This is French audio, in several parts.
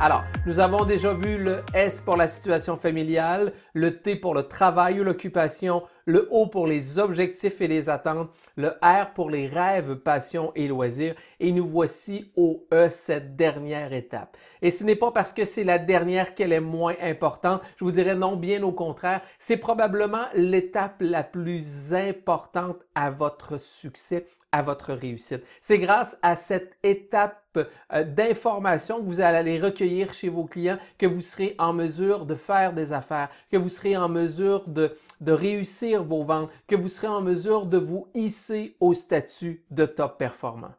Alors, nous avons déjà vu le S pour la situation familiale, le T pour le travail ou l'occupation, le O pour les objectifs et les attentes, le R pour les rêves, passions et loisirs, et nous voici au E, cette dernière étape. Et ce n'est pas parce que c'est la dernière qu'elle est moins importante, je vous dirais non, bien au contraire, c'est probablement l'étape la plus importante à votre succès, à votre réussite. C'est grâce à cette étape euh, d'informations que vous allez recueillir chez vos clients que vous serez en mesure de faire des affaires, que vous serez en mesure de, de réussir vos ventes, que vous serez en mesure de vous hisser au statut de top performant.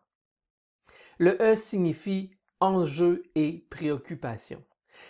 Le E signifie enjeu et préoccupation.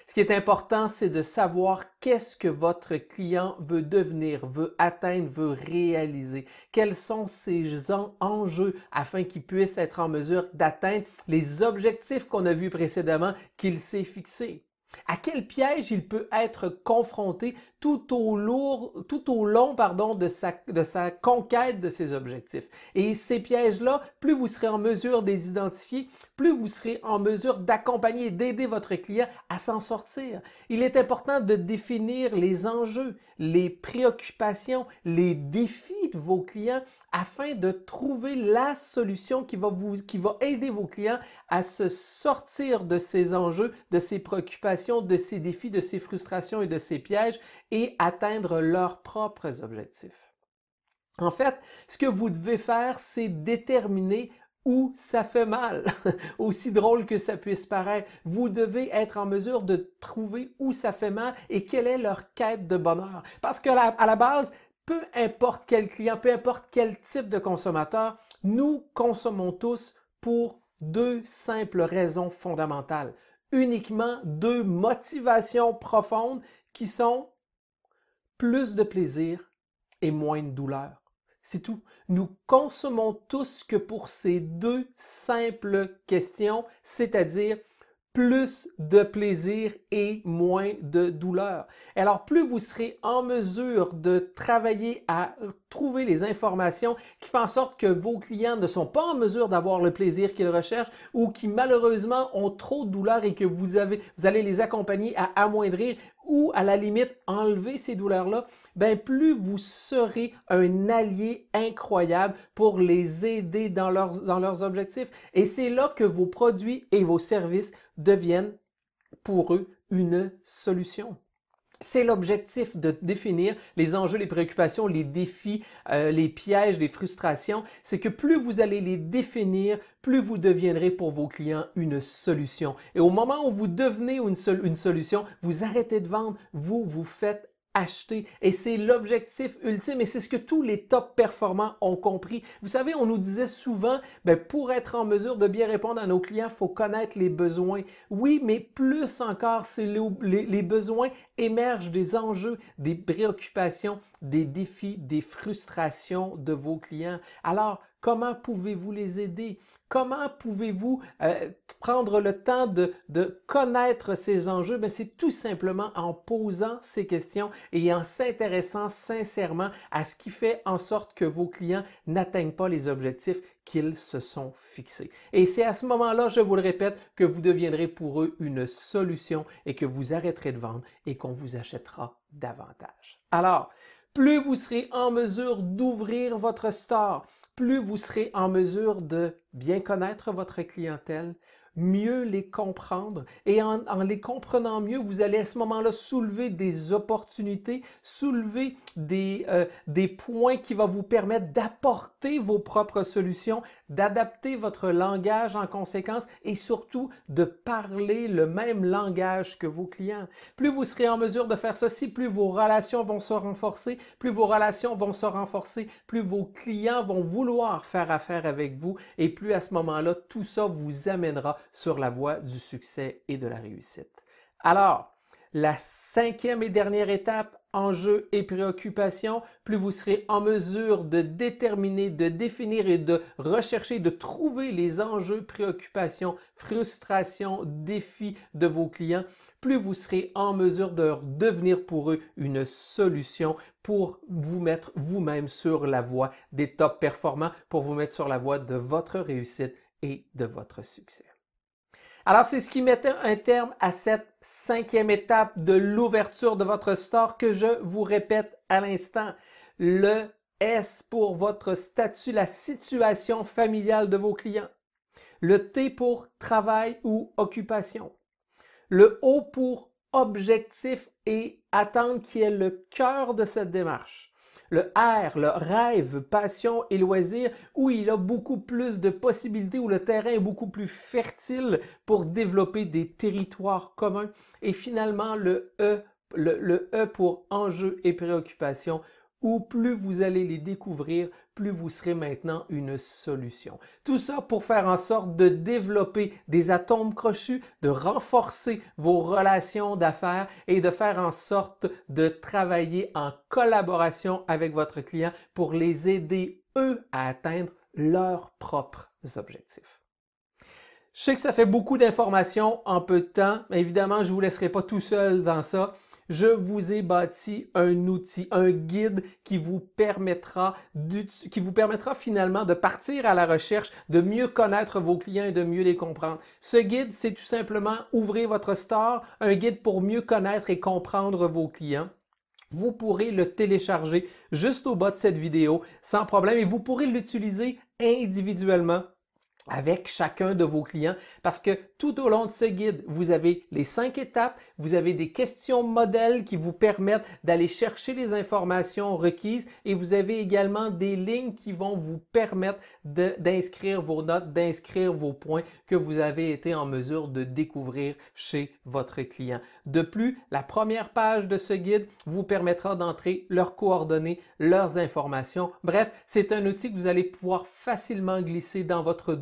Ce qui est important, c'est de savoir qu'est-ce que votre client veut devenir, veut atteindre, veut réaliser. Quels sont ses enjeux afin qu'il puisse être en mesure d'atteindre les objectifs qu'on a vus précédemment qu'il s'est fixés? À quel piège il peut être confronté tout au, lourd, tout au long pardon, de, sa, de sa conquête de ses objectifs. Et ces pièges-là, plus vous serez en mesure de les identifier, plus vous serez en mesure d'accompagner, d'aider votre client à s'en sortir. Il est important de définir les enjeux, les préoccupations, les défis de vos clients afin de trouver la solution qui va, vous, qui va aider vos clients à se sortir de ces enjeux, de ces préoccupations, de ces défis, de ces frustrations et de ces pièges et atteindre leurs propres objectifs. En fait, ce que vous devez faire, c'est déterminer où ça fait mal. Aussi drôle que ça puisse paraître, vous devez être en mesure de trouver où ça fait mal et quelle est leur quête de bonheur. Parce que à la base, peu importe quel client, peu importe quel type de consommateur, nous consommons tous pour deux simples raisons fondamentales. Uniquement deux motivations profondes qui sont plus de plaisir et moins de douleur. C'est tout. Nous consommons tous que pour ces deux simples questions, c'est-à-dire plus de plaisir et moins de douleur. Alors, plus vous serez en mesure de travailler à trouver les informations qui font en sorte que vos clients ne sont pas en mesure d'avoir le plaisir qu'ils recherchent ou qui malheureusement ont trop de douleur et que vous, avez, vous allez les accompagner à amoindrir ou à la limite enlever ces douleurs-là, ben plus vous serez un allié incroyable pour les aider dans leurs, dans leurs objectifs. Et c'est là que vos produits et vos services deviennent pour eux une solution. C'est l'objectif de définir les enjeux, les préoccupations, les défis, euh, les pièges, les frustrations. C'est que plus vous allez les définir, plus vous deviendrez pour vos clients une solution. Et au moment où vous devenez une, une solution, vous arrêtez de vendre, vous vous faites acheter. Et c'est l'objectif ultime et c'est ce que tous les top performants ont compris. Vous savez, on nous disait souvent, ben, pour être en mesure de bien répondre à nos clients, il faut connaître les besoins. Oui, mais plus encore, c'est les, les besoins émergent des enjeux, des préoccupations, des défis, des frustrations de vos clients. Alors, Comment pouvez-vous les aider? Comment pouvez-vous euh, prendre le temps de, de connaître ces enjeux? Ben, c'est tout simplement en posant ces questions et en s'intéressant sincèrement à ce qui fait en sorte que vos clients n'atteignent pas les objectifs qu'ils se sont fixés. Et c'est à ce moment-là, je vous le répète, que vous deviendrez pour eux une solution et que vous arrêterez de vendre et qu'on vous achètera davantage. Alors, plus vous serez en mesure d'ouvrir votre store, plus vous serez en mesure de bien connaître votre clientèle, mieux les comprendre. Et en, les comprenant mieux, vous allez à ce moment-là soulever des opportunités, soulever des, euh, des points qui vont vous permettre d'apporter vos propres solutions, d'adapter votre langage en conséquence et surtout de parler le même langage que vos clients. Plus vous serez en mesure de faire ceci, plus vos relations vont se renforcer, plus vos relations vont se renforcer, plus vos clients vont vouloir faire affaire avec vous et plus à ce moment-là, tout ça vous amènera sur la voie du succès et de la réussite. Alors, la cinquième et dernière étape, enjeux et préoccupations, plus vous serez en mesure de déterminer, de définir et de rechercher, de trouver les enjeux, préoccupations, frustrations, défis de vos clients, plus vous serez en mesure de devenir pour eux une solution pour vous mettre vous-même sur la voie des top performants, pour vous mettre sur la voie de votre réussite et de votre succès. Alors, c'est ce qui mettait un terme à cette cinquième étape de l'ouverture de votre store que je vous répète à l'instant. Le S pour votre statut, la situation familiale de vos clients. Le T pour travail ou occupation. Le O pour objectif et attente qui est le cœur de cette démarche le R, le rêve, passion et loisir, où il a beaucoup plus de possibilités, où le terrain est beaucoup plus fertile pour développer des territoires communs. Et finalement, le E, le, e pour enjeux et préoccupations, où plus vous allez les découvrir, plus vous serez maintenant une solution. Tout ça pour faire en sorte de développer des atomes crochus, de renforcer vos relations d'affaires et de faire en sorte de travailler en collaboration avec votre client pour les aider, eux, à atteindre leurs propres objectifs. Je sais que ça fait beaucoup d'informations en peu de temps, mais évidemment, je ne vous laisserai pas tout seul dans ça je vous ai bâti un outil, un guide qui vous permettra, qui vous permettra finalement de partir à la recherche, de mieux connaître vos clients et de mieux les comprendre. Ce guide, c'est tout simplement ouvrir votre store, un guide pour mieux connaître et comprendre vos clients. Vous pourrez le télécharger juste au bas de cette vidéo sans problème et vous pourrez l'utiliser individuellement avec chacun de vos clients parce que tout au long de ce guide, vous avez les cinq étapes, vous avez des questions modèles qui vous permettent d'aller chercher les informations requises et vous avez également des lignes qui vont vous permettre d'inscrire vos notes, d'inscrire vos points que vous avez été en mesure de découvrir chez votre client. De plus, la première page de ce guide vous permettra d'entrer leurs coordonnées, leurs informations. Bref, c'est un outil que vous allez pouvoir facilement glisser dans votre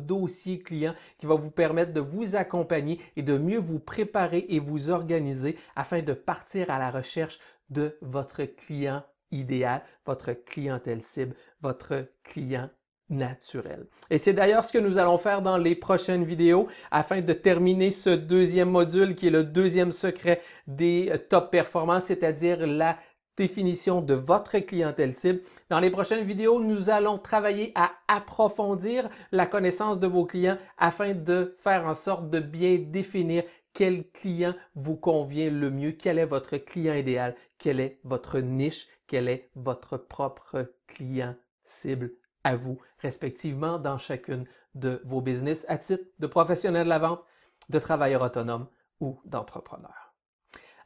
client qui va vous permettre de vous accompagner et de mieux vous préparer et vous organiser afin de partir à la recherche de votre client idéal, votre clientèle cible, votre client naturel. Et c'est d'ailleurs ce que nous allons faire dans les prochaines vidéos afin de terminer ce deuxième module qui est le deuxième secret des top performances, c'est-à-dire la définition de votre clientèle cible. Dans les prochaines vidéos, nous allons travailler à approfondir la connaissance de vos clients afin de faire en sorte de bien définir quel client vous convient le mieux, quel est votre client idéal, quelle est votre niche, quel est votre propre client cible à vous, respectivement, dans chacune de vos business à titre de professionnel de la vente, de travailleur autonome ou d'entrepreneur.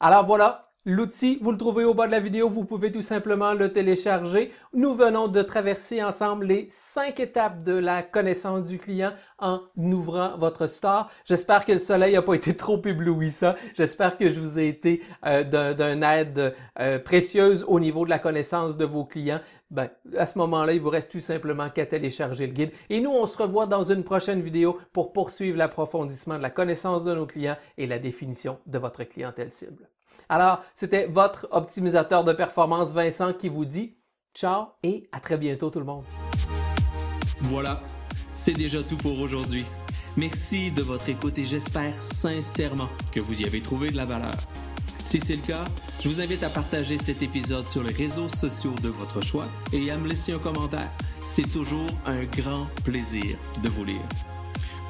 Alors voilà, L'outil, vous le trouvez au bas de la vidéo, vous pouvez tout simplement le télécharger. Nous venons de traverser ensemble les cinq étapes de la connaissance du client en ouvrant votre store. J'espère que le soleil n'a pas été trop éblouissant. J'espère que je vous ai été euh, d'un aide euh, précieuse au niveau de la connaissance de vos clients. Ben, à ce moment-là, il vous reste tout simplement qu'à télécharger le guide. Et nous, on se revoit dans une prochaine vidéo pour poursuivre l'approfondissement de la connaissance de nos clients et la définition de votre clientèle cible. Alors, c'était votre optimisateur de performance Vincent qui vous dit ciao et à très bientôt tout le monde. Voilà, c'est déjà tout pour aujourd'hui. Merci de votre écoute et j'espère sincèrement que vous y avez trouvé de la valeur. Si c'est le cas, je vous invite à partager cet épisode sur les réseaux sociaux de votre choix et à me laisser un commentaire. C'est toujours un grand plaisir de vous lire.